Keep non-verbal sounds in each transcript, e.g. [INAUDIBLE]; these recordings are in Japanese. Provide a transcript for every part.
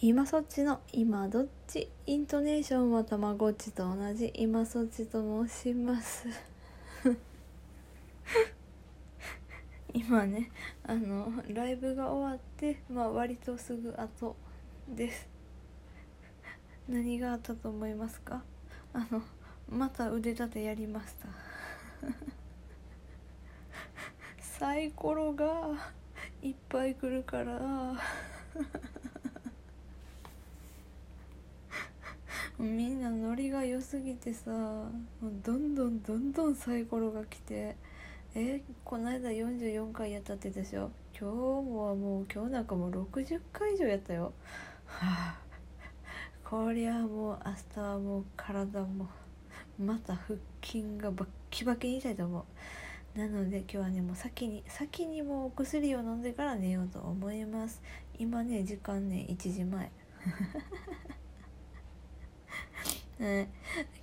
今そっちの今どっちイントネーションはたまごっちと同じ今そっちと申します。今ねあのライブが終わってまあ割とすぐ後です。何があったと思いますか？あのまた腕立てやりました。サイコロがいっぱい来るから。みんなノリが良すぎてさもうどんどんどんどんサイコロが来てえこの間44回やったってでしょ？今日もはもう今日なんかもう60回以上やったよ。はあ。こりゃもう明日はもう体もまた腹筋がバッキバキに痛いと思う。なので今日はねもう先に先にもうお薬を飲んでから寝ようと思います。今ね時間ね1時前。ね、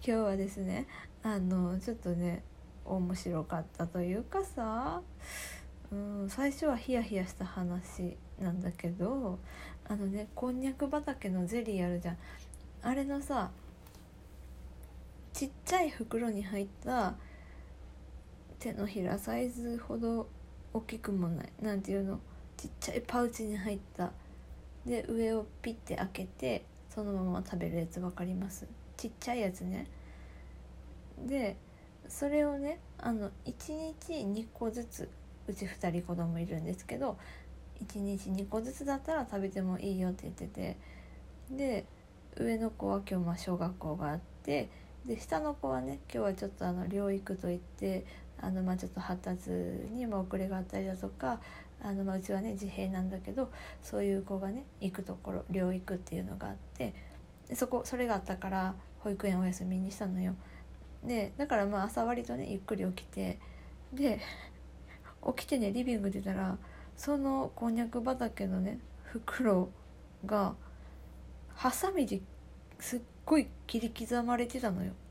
今日はですねあのちょっとね面白かったというかさ、うん、最初はヒヤヒヤした話なんだけどあのねこんにゃく畑のゼリーあるじゃん。あれのさちっちゃい袋に入った手のひらサイズほど大きくもない何ていうの？ちっちゃいパウチに入った。で上をピッて開けてそのまま食べるやつ分かります？ちっちゃいやつね。でそれをねあの1日2個ずつうち2人子供いるんですけど1日2個ずつだったら食べてもいいよって言っててで上の子は今日まあ小学校があってで下の子はね今日はちょっとあの療育といってあのまあちょっと発達にも遅れがあったりだとかあのまあうちはね自閉なんだけどそういう子がね行くところ療育っていうのがあってそこそれがあったから保育園お休みにしたのよ。でだからまあ朝割とねゆっくり起きてで起きてねリビング出たらそのこんにゃく畑のね袋がハサミですっごい切り刻まれてたのよ。[LAUGHS]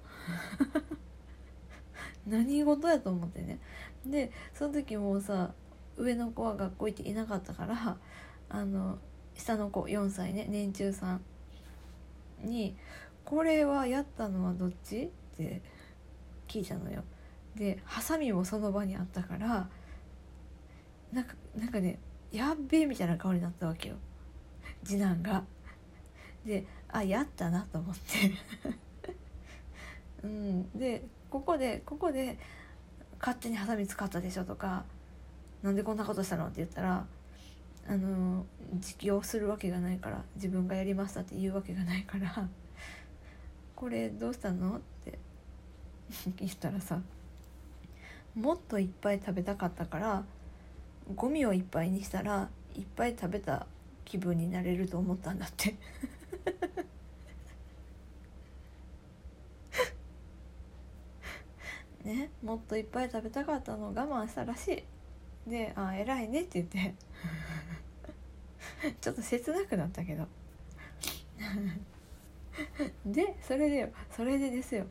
何事やと思ってね。でその時もうさ上の子は学校行っていなかったからあの下の子4歳ね年中さんにこれはやったのはどっち?」って聞いたのよ。でハサミもその場にあったからなんかなんかねやっべえみたいな顔になったわけよ次男が。であやったなと思って [LAUGHS] うんでここでここで勝手にハサミ使ったでしょとかなんでこんなことしたの？って言ったらあの自供するわけがないから自分がやりましたって言うわけがないから [LAUGHS] これどうしたの?」って [LAUGHS] 言ったらさもっといっぱい食べたかったからゴミをいっぱいにしたらいっぱい食べた気分になれると思ったんだって。[LAUGHS] ねもっといっぱい食べたかったのを我慢したらしい。で「あ偉いね」って言って。ちょっと切なくなったけど。でそれでよそれでですよ。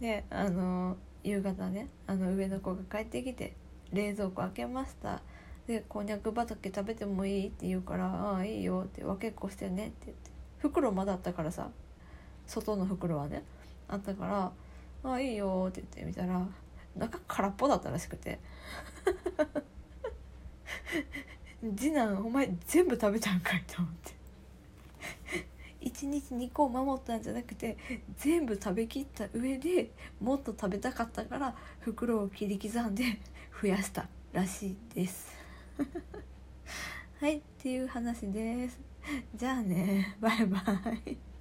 であの夕方ねあの上の子が帰ってきて冷蔵庫開けました。でこんにゃく畑食べてもいいって言うから「ああいいよ」って分けっこしてねって言って。袋まだあったからさ外の袋はねあったから「ああいいよ」って言ってみたら中空っぽだったらしくて。[LAUGHS] 次男お前全部食べたんかいと思って。[LAUGHS] 1日2個守ったんじゃなくて全部食べきった上でもっと食べたかったから袋を切り刻んで増やしたらしいです。[LAUGHS] はいっていう話です。じゃあね。バイバイ。